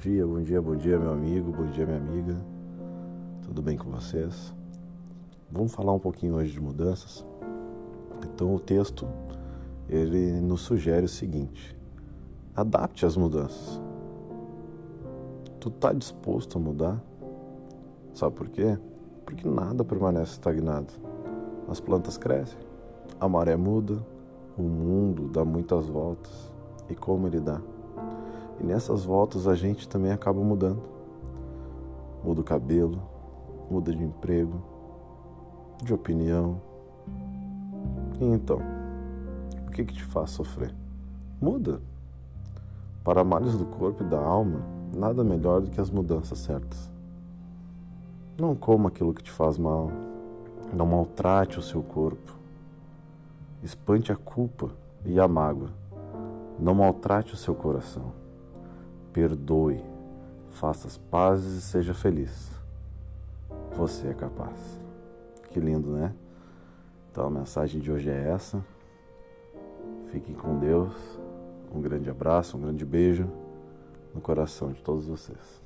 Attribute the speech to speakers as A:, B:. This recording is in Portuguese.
A: dia, bom dia, bom dia, meu amigo, bom dia, minha amiga. Tudo bem com vocês? Vamos falar um pouquinho hoje de mudanças. Então, o texto ele nos sugere o seguinte: adapte as mudanças. Tu tá disposto a mudar? Sabe por quê? Porque nada permanece estagnado. As plantas crescem, a maré muda, o mundo dá muitas voltas. E como ele dá? E nessas voltas a gente também acaba mudando. Muda o cabelo, muda de emprego, de opinião. E então, o que, que te faz sofrer? Muda. Para males do corpo e da alma, nada melhor do que as mudanças certas. Não coma aquilo que te faz mal. Não maltrate o seu corpo. Espante a culpa e a mágoa. Não maltrate o seu coração perdoe, faça as pazes e seja feliz. Você é capaz. Que lindo, né? Então a mensagem de hoje é essa. Fiquem com Deus. Um grande abraço, um grande beijo no coração de todos vocês.